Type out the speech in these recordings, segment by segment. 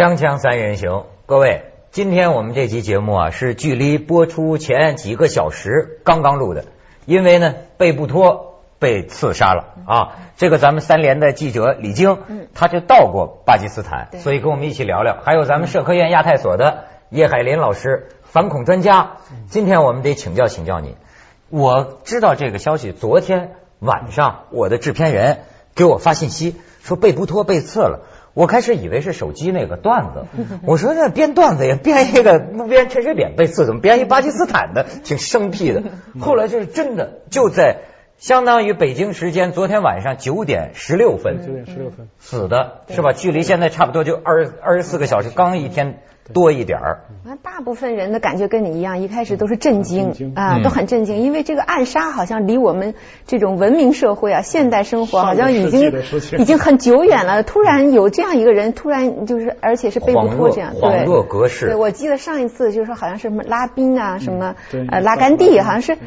锵锵三人行，各位，今天我们这期节目啊是距离播出前几个小时刚刚录的，因为呢贝布托被刺杀了啊。这个咱们三联的记者李晶，他就到过巴基斯坦，所以跟我们一起聊聊。还有咱们社科院亚太所的叶海林老师，反恐专家，今天我们得请教请教你。我知道这个消息，昨天晚上我的制片人给我发信息说贝布托被刺了。我开始以为是手机那个段子，我说那编段子也编一个不编陈水扁被刺，怎么编一巴基斯坦的，挺生僻的。后来就是真的，就在相当于北京时间昨天晚上九点十六分，九点十六分。死的是吧？距离现在差不多就二二十四个小时，刚一天。多一点儿，那大部分人的感觉跟你一样，一开始都是震惊啊，都很震惊，因为这个暗杀好像离我们这种文明社会啊、现代生活好像已经已经很久远了。突然有这样一个人，突然就是而且是贝布托这样，对，若格式。对，我记得上一次就是说好像是什么拉宾啊，什么呃拉甘地，好像是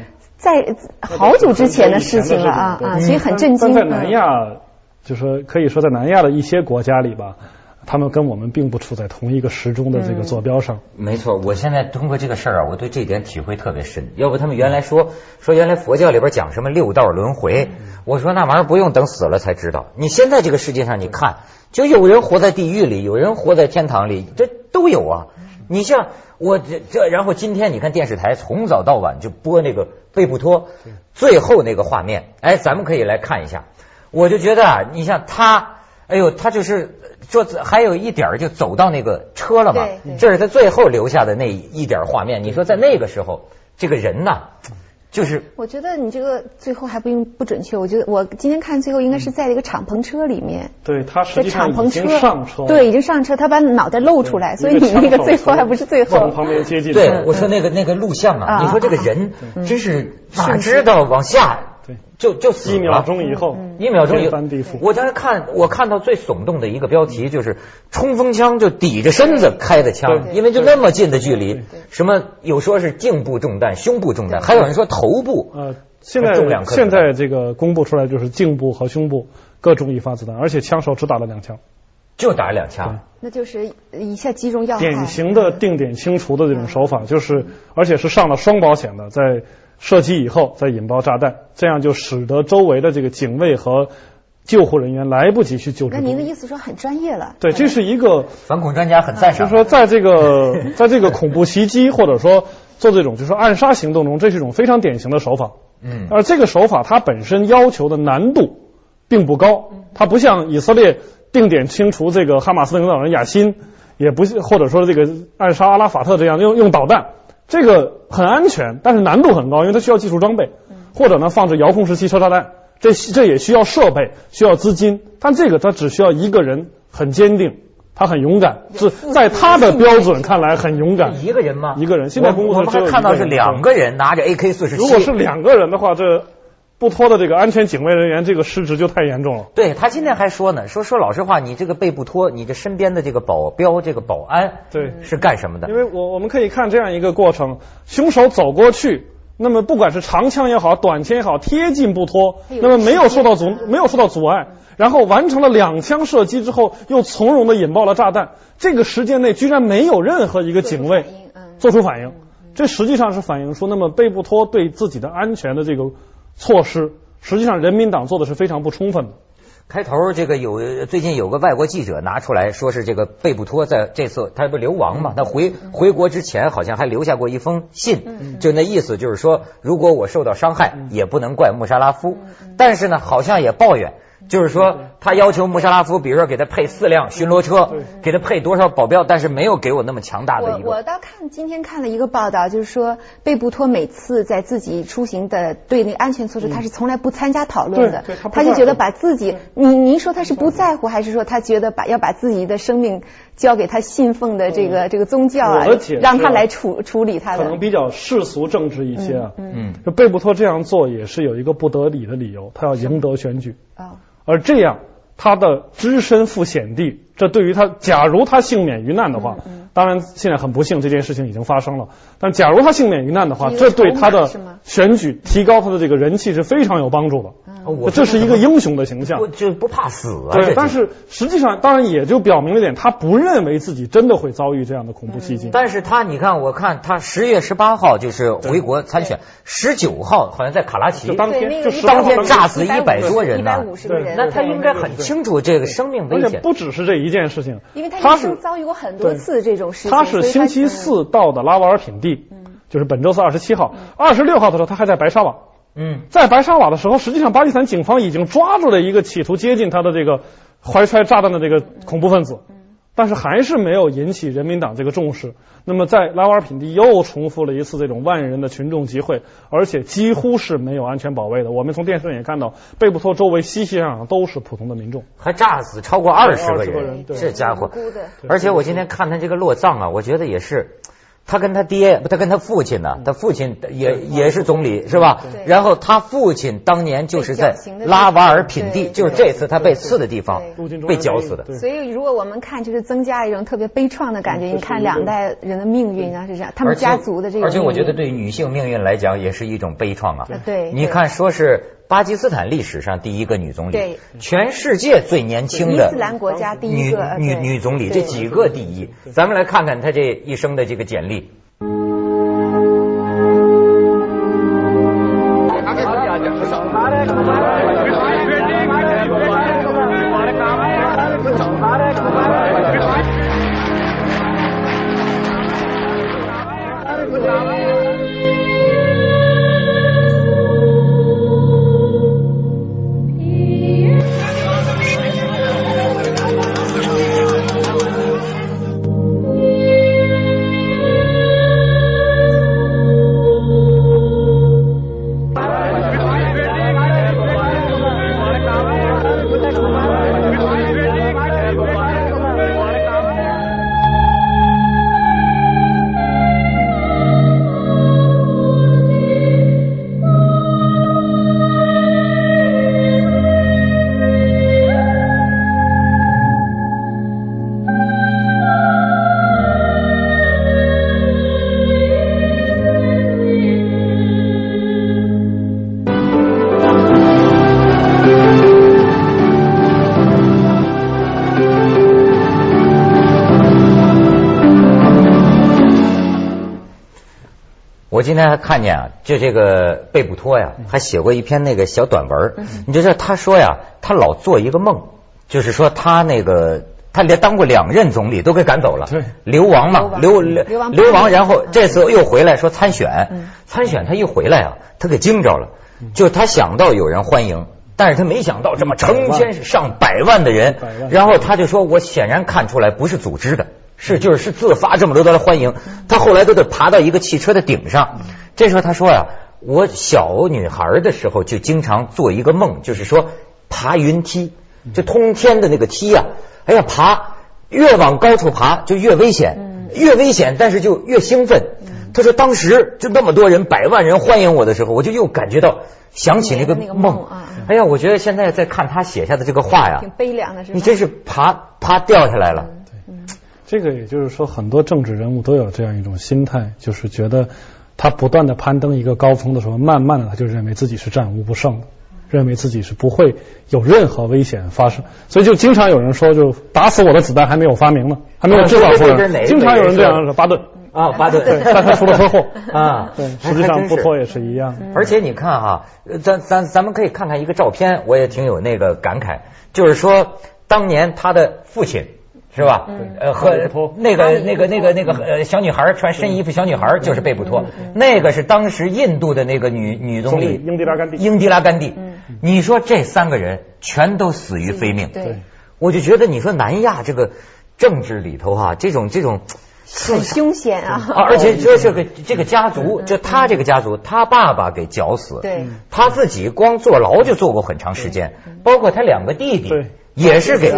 在好久之前的事情了啊啊，所以很震惊。在南亚，就说可以说在南亚的一些国家里吧。他们跟我们并不处在同一个时钟的这个坐标上。没错，我现在通过这个事儿啊，我对这点体会特别深。要不他们原来说说原来佛教里边讲什么六道轮回，我说那玩意儿不用等死了才知道。你现在这个世界上，你看，就有人活在地狱里，有人活在天堂里，这都有啊。你像我这这，然后今天你看电视台从早到晚就播那个贝布托最后那个画面，哎，咱们可以来看一下。我就觉得啊，你像他，哎呦，他就是。这还有一点就走到那个车了嘛，这是他最后留下的那一点画面。你说在那个时候，这个人呐，就是我觉得你这个最后还不用不准确。我觉得我今天看最后应该是在一个敞篷车里面，对他实际上已经上车，对，已经上车，他把脑袋露出来，所以你那个最后还不是最后。旁边接近。对，我说那个那个录像啊，你说这个人真是哪知道往下。对，就就死一秒钟以后，一秒钟以后，地。我当时看，我看到最耸动的一个标题就是冲锋枪就抵着身子开的枪，因为就那么近的距离，什么有说是颈部中弹、胸部中弹，还有人说头部。呃，现在现在这个公布出来就是颈部和胸部各中一发子弹，而且枪手只打了两枪，就打了两枪，那就是一下击中要害。典型的定点清除的这种手法，就是而且是上了双保险的，在。射击以后再引爆炸弹，这样就使得周围的这个警卫和救护人员来不及去救治。那您的意思说很专业了？对，这是一个反恐专家很赞赏。就是说，在这个 在这个恐怖袭击或者说做这种就是暗杀行动中，这是一种非常典型的手法。嗯。而这个手法它本身要求的难度并不高，它不像以色列定点清除这个哈马斯领导人雅辛，也不或者说这个暗杀阿拉法特这样用用导弹。这个很安全，但是难度很高，因为它需要技术装备，或者呢放置遥控式汽车炸弹，这这也需要设备，需要资金。但这个它只需要一个人很坚定，他很勇敢，是在他的标准看来很勇敢。一个人吗？一个人。现在公布我们还看到是两个人拿着 AK 四十七。如果是两个人的话，这。不脱的这个安全警卫人员，这个失职就太严重了。对他今天还说呢，说说老实话，你这个被不脱，你这身边的这个保镖、这个保安，对，是干什么的？因为我我们可以看这样一个过程：凶手走过去，那么不管是长枪也好，短枪也好，贴近不脱，那么没有受到阻，没有受到阻碍，然后完成了两枪射击之后，又从容的引爆了炸弹。这个时间内居然没有任何一个警卫做出反应，这实际上是反映出那么贝布托对自己的安全的这个。措施实际上，人民党做的是非常不充分的。开头这个有最近有个外国记者拿出来说是这个贝布托在这次他不流亡嘛，他回回国之前好像还留下过一封信，就那意思就是说，如果我受到伤害，也不能怪穆沙拉夫，但是呢，好像也抱怨。就是说，他要求穆沙拉夫，比如说给他配四辆巡逻车，给他配多少保镖，但是没有给我那么强大的一个。我我倒看今天看了一个报道，就是说贝布托每次在自己出行的对那安全措施，他是从来不参加讨论的。他就觉得把自己，您您说他是不在乎，还是说他觉得把要把自己的生命交给他信奉的这个这个宗教啊，让他来处处理他的？可能比较世俗政治一些啊。嗯。就贝布托这样做也是有一个不得理的理由，他要赢得选举啊。而这样，他的只身赴险地，这对于他，假如他幸免于难的话，当然，现在很不幸，这件事情已经发生了。但假如他幸免于难的话，这对他的选举、提高他的这个人气是非常有帮助的。我这是一个英雄的形象，就不怕死。对，但是实际上，当然也就表明了点，他不认为自己真的会遭遇这样的恐怖袭击。但是他，你看，我看他十月十八号就是回国参选，十九号好像在卡拉奇当天就当天炸死一百多人呢。对，那他应该很清楚这个生命危险。不只是这一件事情，因为他已经遭遇过很多次这种事情。他是星期四到的拉瓦尔品地，就是本周四二十七号，二十六号的时候他还在白沙瓦。嗯，在白沙瓦的时候，实际上巴基斯坦警方已经抓住了一个企图接近他的这个怀揣炸弹的这个恐怖分子，但是还是没有引起人民党这个重视。那么在拉瓦尔品第又重复了一次这种万人的群众集会，而且几乎是没有安全保卫的。我们从电视上也看到，贝布托周围熙熙攘攘都是普通的民众，还炸死超过二十个人，这家伙。而且我今天看他这个落葬啊，我觉得也是。他跟他爹，他跟他父亲呢？他父亲也也是总理，是吧？然后他父亲当年就是在拉瓦尔品地，就是这次他被刺的地方，被绞死的。所以，如果我们看，就是增加一种特别悲怆的感觉。你看两代人的命运啊，是这样，他们家族的这个。而且我觉得，对女性命运来讲，也是一种悲怆啊。对，你看，说是。巴基斯坦历史上第一个女总理，全世界最年轻的伊斯兰国家第一个女女女总理，这几个第一。咱们来看看她这一生的这个简历。今天还看见啊，就这个贝布托呀，还写过一篇那个小短文。你就说他说呀，他老做一个梦，就是说他那个他连当过两任总理都给赶走了，流亡嘛，流流流亡，然后这次又回来说参选，参选他一回来啊，他给惊着了，就他想到有人欢迎，但是他没想到这么成千上百万的人，然后他就说我显然看出来不是组织的。是，就是是自发这么多的欢迎，他后来都得爬到一个汽车的顶上。这时候他说呀，我小女孩的时候就经常做一个梦，就是说爬云梯，就通天的那个梯呀，哎呀爬，越往高处爬就越危险，越危险，但是就越兴奋。他说当时就那么多人，百万人欢迎我的时候，我就又感觉到想起那个梦。哎呀，我觉得现在在看他写下的这个话呀，挺悲凉的，是你真是爬爬掉下来了。这个也就是说，很多政治人物都有这样一种心态，就是觉得他不断的攀登一个高峰的时候，慢慢的他就认为自己是战无不胜的，认为自己是不会有任何危险发生，所以就经常有人说，就打死我的子弹还没有发明呢，还没有制造出来。经常有人这样说，巴顿啊，巴顿，但他出了车祸 啊。对，实际上不脱也是一样。而且你看哈，咱咱咱们可以看看一个照片，我也挺有那个感慨，就是说当年他的父亲。是吧？呃，和那个那个那个那个呃小女孩穿深衣服小女孩就是贝布托，那个是当时印度的那个女女总理英迪拉甘地。英迪拉甘地，你说这三个人全都死于非命。对，我就觉得你说南亚这个政治里头哈，这种这种很凶险啊。而且说这个这个家族，就他这个家族，他爸爸给绞死，对，他自己光坐牢就坐过很长时间，包括他两个弟弟。也是给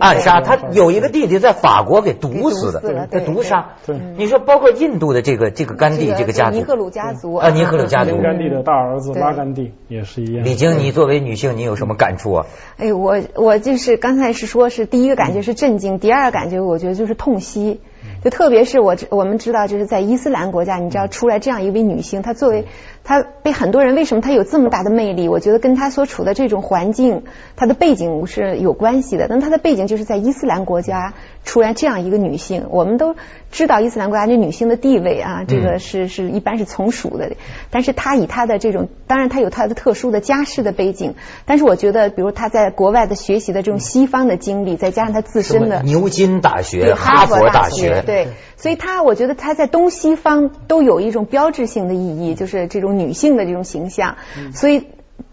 暗杀，他有一个弟弟在法国给毒死的，他毒杀。你说包括印度的这个这个甘地这个家族，尼赫鲁家族啊，尼赫鲁家族，甘地的大儿子拉甘地也是一样。李晶，你作为女性，你有什么感触啊？哎，我我就是刚才是说是第一个感觉是震惊，第二个感觉我觉得就是痛惜。就特别是我我们知道，就是在伊斯兰国家，你知道出来这样一位女性，她作为她被很多人为什么她有这么大的魅力？我觉得跟她所处的这种环境，她的背景是有关系的。那她的背景就是在伊斯兰国家出来这样一个女性，我们都知道伊斯兰国家这女性的地位啊，这个是是一般是从属的。但是她以她的这种，当然她有她的特殊的家世的背景，但是我觉得，比如她在国外的学习的这种西方的经历，再加上她自身的牛津大学、哈佛大学。对，所以她我觉得她在东西方都有一种标志性的意义，就是这种女性的这种形象。所以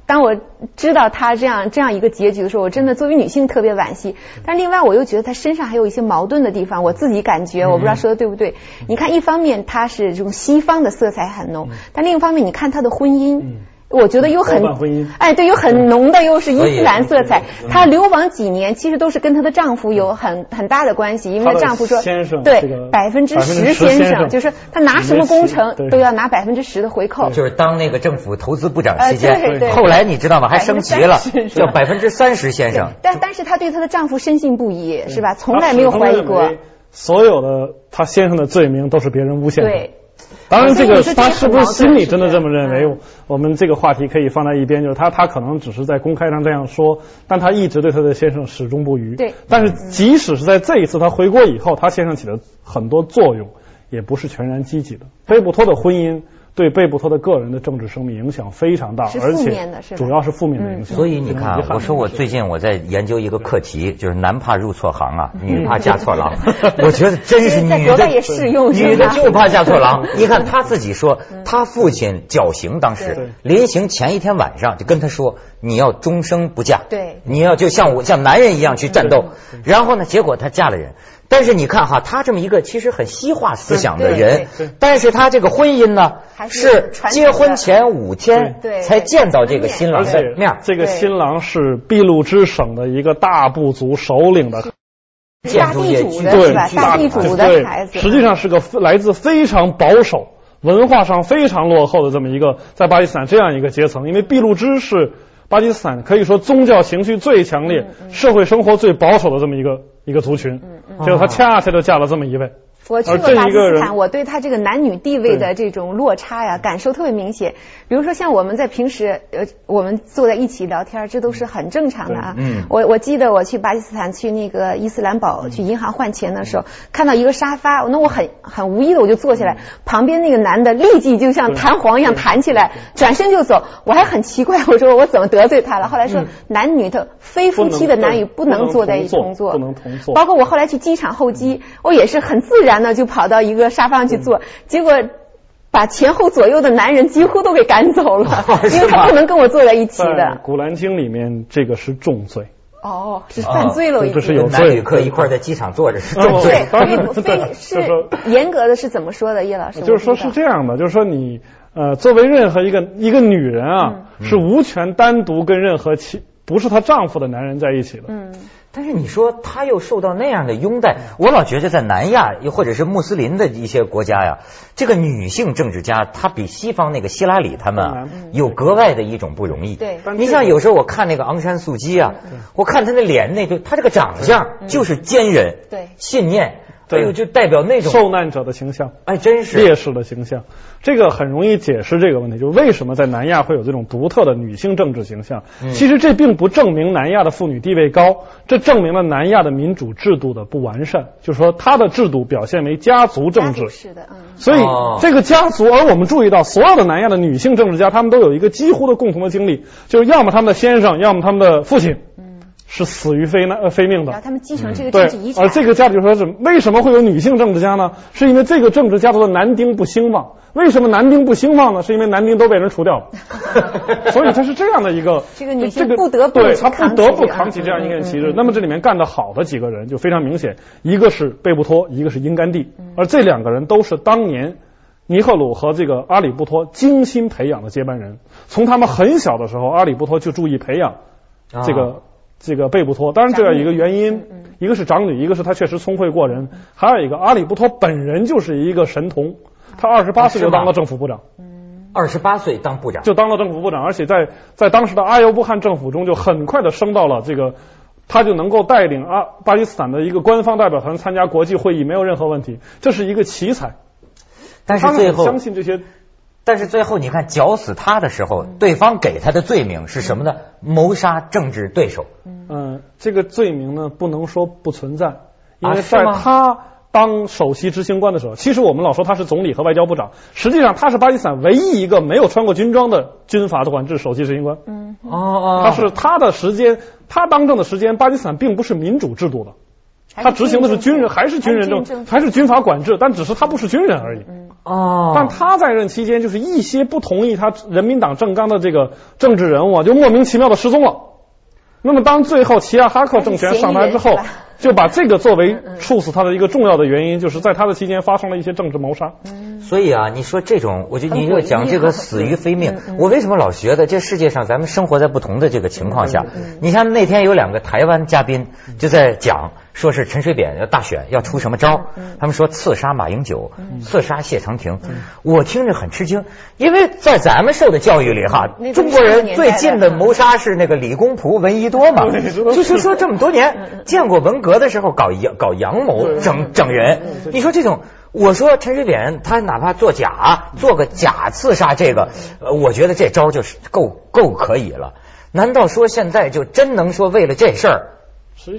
当我知道她这样这样一个结局的时候，我真的作为女性特别惋惜。但另外我又觉得她身上还有一些矛盾的地方，我自己感觉我不知道说的对不对。你看，一方面她是这种西方的色彩很浓，但另一方面你看她的婚姻。我觉得有很哎，对，有很浓的又是伊斯兰色彩。她流亡几年，其实都是跟她的丈夫有很很大的关系，因为丈夫说对百分之十先生，就是她拿什么工程都要拿百分之十的回扣。就是当那个政府投资部长期间，后来你知道吗？还升级了，叫百分之三十先生。但但是她对她的丈夫深信不疑，是吧？从来没有怀疑过。所有的她先生的罪名都是别人诬陷的。对。当然，这个他是不是心里真的这么认为？我们这个话题可以放在一边，就是他他可能只是在公开上这样说，但他一直对他的先生始终不渝。对。但是即使是在这一次他回国以后，他先生起了很多作用，也不是全然积极的。菲布托的婚姻。对贝布托的个人的政治生命影响非常大，而且主要是负面的影响。所以你看，我说我最近我在研究一个课题，就是男怕入错行啊，女怕嫁错郎。我觉得真是女的，女的就怕嫁错郎。你看他自己说，他父亲绞刑当时临行前一天晚上就跟他说，你要终生不嫁，对，你要就像我像男人一样去战斗。然后呢，结果他嫁了人。但是你看哈，他这么一个其实很西化思想的人，但是他这个婚姻呢，是结婚前五天才见到这个新郎的面。这个新郎是俾鲁之省的一个大部族首领的大地主的大地主的孩子，实际上是个来自非常保守、文化上非常落后的这么一个在巴基斯坦这样一个阶层。因为俾路支是巴基斯坦可以说宗教情绪最强烈、社会生活最保守的这么一个。一个族群，结果他恰恰就嫁了这么一位。我去过巴基斯坦，我对他这个男女地位的这种落差呀，感受特别明显。比如说，像我们在平时呃，我们坐在一起聊天，这都是很正常的啊。嗯。我我记得我去巴基斯坦去那个伊斯兰堡去银行换钱的时候，看到一个沙发，那我很很无意的我就坐下来，旁边那个男的立即就像弹簧一样弹起来，转身就走。我还很奇怪，我说我怎么得罪他了？后来说男女的非夫妻的男女不能坐在一起工作，不能同坐。包括我后来去机场候机，我也是很自然。那就跑到一个沙发上去坐，结果把前后左右的男人几乎都给赶走了，因为他不能跟我坐在一起的。《古兰经》里面这个是重罪。哦，是犯罪了，这是有男旅客一块在机场坐着是重罪。对，非 是严格的是怎么说的，叶老师？就是说是这样的，就是说你呃，作为任何一个一个女人啊，是无权单独跟任何其不是她丈夫的男人在一起的。嗯。但是你说他又受到那样的拥戴，我老觉得在南亚又或者是穆斯林的一些国家呀，这个女性政治家她比西方那个希拉里他们啊有格外的一种不容易。对，你像有时候我看那个昂山素姬啊，我看她那脸那就她这个长相就是坚韧，对，信念。对，就代表那种受难者的形象，哎，真是烈士的形象。这个很容易解释这个问题，就是为什么在南亚会有这种独特的女性政治形象。其实这并不证明南亚的妇女地位高，这证明了南亚的民主制度的不完善。就是说，它的制度表现为家族政治。是的，嗯。所以这个家族，而我们注意到，所有的南亚的女性政治家，她们都有一个几乎的共同的经历，就是要么他们的先生，要么他们的父亲。是死于非难呃非命的，让他们继承这个政治遗产。而这个家族说是为什么会有女性政治家呢？是因为这个政治家族的男丁不兴旺。为什么男丁不兴旺呢？是因为男丁都被人除掉了。所以他是这样的一个 这个女性不得不对他不得不扛起这样一个旗帜。那么这里面干得好的几个人就非常明显，一个是贝布托，一个是英甘地，而这两个人都是当年尼赫鲁和这个阿里布托精心培养的接班人。从他们很小的时候，阿里布托就注意培养这个。这个贝布托，当然这有一个原因，一个是长女，一个是他确实聪慧过人，还有一个阿里布托本人就是一个神童，他二十八岁就当了政府部长，二十八岁当部长。就当了政府部长，而且在在当时的阿尤布汗政府中就很快的升到了这个他就能够带领阿巴基斯坦的一个官方代表团参加国际会议，没有任何问题，这是一个奇才。但是最后相信这些，但是最后你看绞死他的时候，对方给他的罪名是什么呢？谋杀政治对手。嗯，这个罪名呢不能说不存在，因为在他。当首席执行官的时候，其实我们老说他是总理和外交部长，实际上他是巴基斯坦唯一一个没有穿过军装的军阀的管制首席执行官。嗯，哦哦，他是他的时间，他当政的时间，巴基斯坦并不是民主制度的，他执行的是军人，还是军人政，还是军阀管制，但只是他不是军人而已。哦，但他在任期间，就是一些不同意他人民党政纲的这个政治人物啊，就莫名其妙的失踪了。那么当最后齐亚哈克政权上台之后。就把这个作为处死他的一个重要的原因，就是在他的期间发生了一些政治谋杀。所以啊，你说这种，我觉得你就讲这个死于非命。我为什么老觉得这世界上咱们生活在不同的这个情况下？你像那天有两个台湾嘉宾就在讲。说是陈水扁要大选要出什么招？他们说刺杀马英九，刺杀谢长廷。我听着很吃惊，因为在咱们受的教育里哈，中国人最近的谋杀是那个李公朴、闻一多嘛。就是说这么多年见过文革的时候搞阳搞阳谋整整人。你说这种，我说陈水扁他哪怕做假做个假刺杀这个，我觉得这招就是够够可以了。难道说现在就真能说为了这事儿？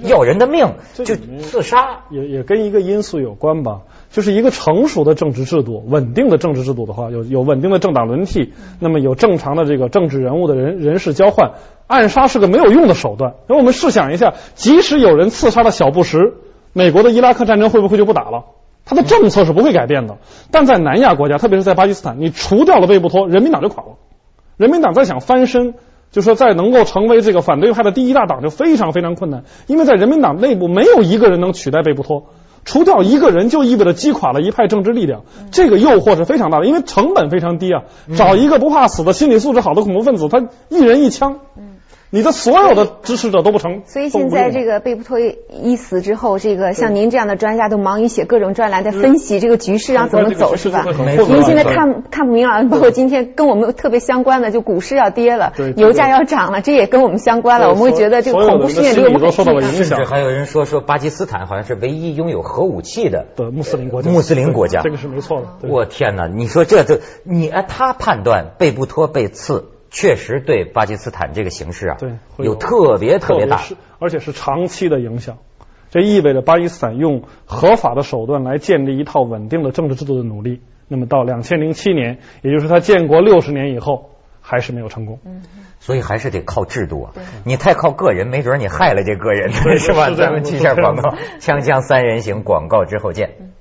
要人的命就自杀，也也跟一个因素有关吧，就是一个成熟的政治制度、稳定的政治制度的话，有有稳定的政党轮替，那么有正常的这个政治人物的人人事交换，暗杀是个没有用的手段。那我们试想一下，即使有人刺杀了小布什，美国的伊拉克战争会不会就不打了？他的政策是不会改变的。但在南亚国家，特别是在巴基斯坦，你除掉了贝布托，人民党就垮了。人民党在想翻身。就说在能够成为这个反对派的第一大党就非常非常困难，因为在人民党内部没有一个人能取代贝布托，除掉一个人就意味着击垮了一派政治力量，这个诱惑是非常大的，因为成本非常低啊，找一个不怕死的心理素质好的恐怖分子，他一人一枪。你的所有的支持者都不成，所以现在这个贝布托一死之后，这个像您这样的专家都忙于写各种专栏，在分析这个局势要怎么走，是吧？您现在看看不明朗，包括今天跟我们特别相关的，就股市要跌了，油价要涨了，这也跟我们相关了。我们会觉得这个恐怖事件离我们很近。甚至还有人说说巴基斯坦好像是唯一拥有核武器的穆斯林国家，穆斯林国家，这个是没错的。我天哪！你说这这，你哎，他判断贝布托被刺。确实对巴基斯坦这个形势啊，对有特别特别大，而且是长期的影响。这意味着巴基斯坦用合法的手段来建立一套稳定的政治制度的努力，那么到两千零七年，也就是他建国六十年以后，还是没有成功。嗯，所以还是得靠制度啊。你太靠个人，没准你害了这个人，是吧？咱们去下广告，锵锵三人行广告之后见。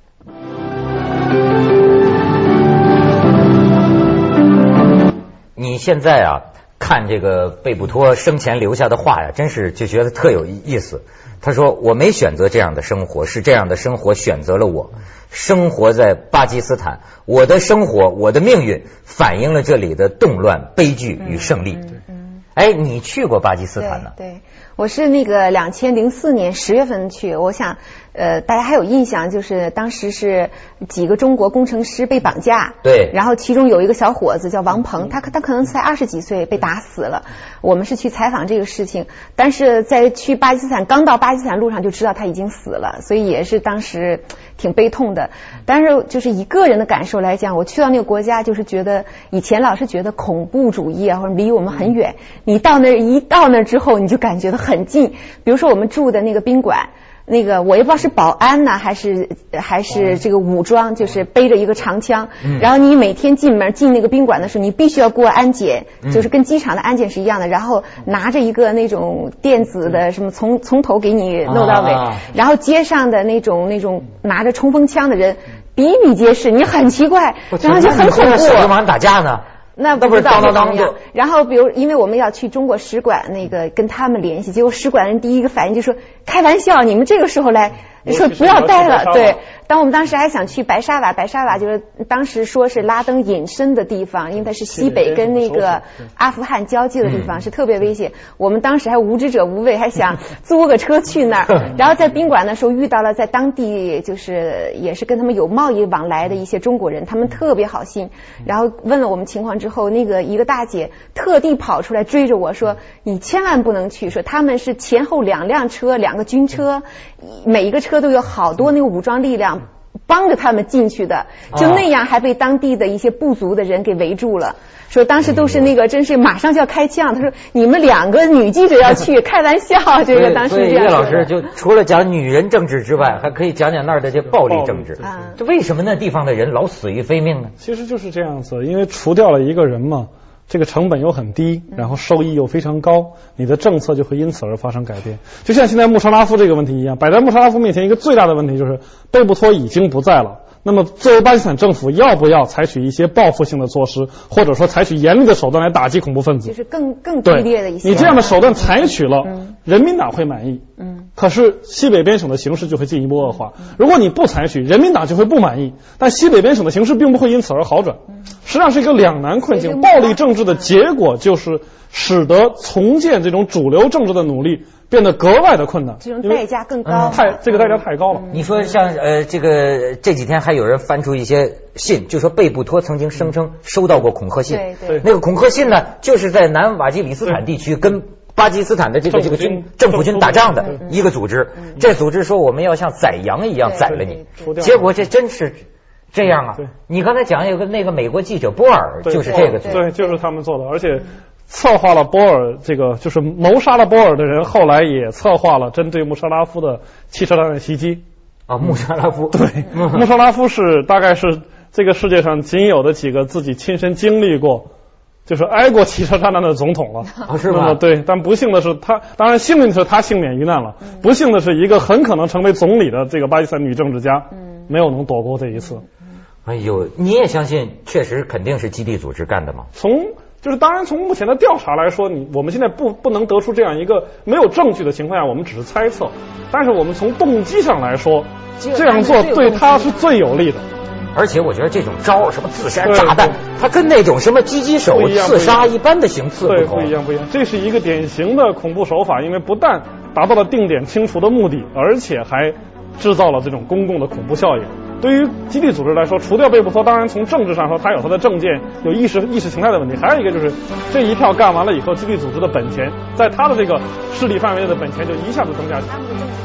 你现在啊，看这个贝布托生前留下的话呀，真是就觉得特有意思。他说：“我没选择这样的生活，是这样的生活选择了我。生活在巴基斯坦，我的生活，我的命运，反映了这里的动乱、悲剧与胜利。”哎，你去过巴基斯坦呢？对，我是那个两千零四年十月份去，我想。呃，大家还有印象，就是当时是几个中国工程师被绑架，对，然后其中有一个小伙子叫王鹏，他他可能才二十几岁被打死了。我们是去采访这个事情，但是在去巴基斯坦刚到巴基斯坦路上就知道他已经死了，所以也是当时挺悲痛的。但是就是以个人的感受来讲，我去到那个国家，就是觉得以前老是觉得恐怖主义啊或者离我们很远，你到那一到那之后，你就感觉到很近。比如说我们住的那个宾馆。那个我也不知道是保安呢，还是还是这个武装，就是背着一个长枪。然后你每天进门进那个宾馆的时候，你必须要过安检，就是跟机场的安检是一样的。然后拿着一个那种电子的什么，从从头给你弄到尾。然后街上的那种那种拿着冲锋枪的人比比皆是，你很奇怪，然后就很恐怖。小流氓打架呢？那不知道怎么样。然后，比如，因为我们要去中国使馆，那个跟他们联系，结果使馆人第一个反应就说：“开玩笑，你们这个时候来说不要待了，对。当我们当时还想去白沙瓦，白沙瓦就是当时说是拉登隐身的地方，因为它是西北跟那个阿富汗交界的地方，是特别危险。我们当时还无知者无畏，还想 租个车去那儿。然后在宾馆的时候遇到了在当地就是也是跟他们有贸易往来的一些中国人，他们特别好心。然后问了我们情况之后，那个一个大姐特地跑出来追着我说：“你千万不能去，说他们是前后两辆车，两个军车，每一个车都有好多那个武装力量。”帮着他们进去的，就那样还被当地的一些部族的人给围住了。说当时都是那个，真是马上就要开枪。他说：“你们两个女记者要去，开玩笑。”这个当时这样。叶老师就除了讲女人政治之外，还可以讲讲那儿的这暴力政治。这为什么那地方的人老死于非命呢？其实就是这样子，因为除掉了一个人嘛。这个成本又很低，然后收益又非常高，你的政策就会因此而发生改变。就像现在穆沙拉夫这个问题一样，摆在穆沙拉夫面前一个最大的问题就是贝布托已经不在了。那么，作为巴基斯坦政府，要不要采取一些报复性的措施，或者说采取严厉的手段来打击恐怖分子？就是更更激烈的一些。你这样的手段采取了，人民党会满意。嗯。可是西北边省的形势就会进一步恶化。如果你不采取，人民党就会不满意。但西北边省的形势并不会因此而好转。实际上是一个两难困境。暴力政治的结果就是使得重建这种主流政治的努力。变得格外的困难，这种代价更高，太这个代价太高了。你说像呃这个这几天还有人翻出一些信，就说贝布托曾经声称收到过恐吓信，对对，那个恐吓信呢，就是在南瓦吉里斯坦地区跟巴基斯坦的这个这个军政府军打仗的一个组织，这组织说我们要像宰羊一样宰了你，结果这真是这样啊！你刚才讲有个那个美国记者波尔就是这个，对，就是他们做的，而且。策划了波尔这个，就是谋杀了波尔的人，后来也策划了针对穆沙拉夫的汽车炸弹的袭击。啊，穆沙拉夫对，穆沙拉夫是大概是这个世界上仅有的几个自己亲身经历过，就是挨过汽车炸弹的总统了。啊，是吗？对，但不幸的是他，当然幸运的是他幸免于难了。不幸的是一个很可能成为总理的这个巴基斯坦女政治家，没有能躲过这一次。哎呦，你也相信，确实肯定是基地组织干的吗？从就是当然，从目前的调查来说，你我们现在不不能得出这样一个没有证据的情况下，我们只是猜测。但是我们从动机上来说，这样做对他是最有利的。而且我觉得这种招什么自杀炸弹，它跟那种什么狙击手刺杀一般的行刺不不一样不一样。这是一个典型的恐怖手法，因为不但达到了定点清除的目的，而且还制造了这种公共的恐怖效应。对于基地组织来说，除掉贝布托，当然从政治上说，他有他的政见，有意识意识形态的问题。还有一个就是，这一票干完了以后，基地组织的本钱，在他的这个势力范围内的本钱就一下子增加起来。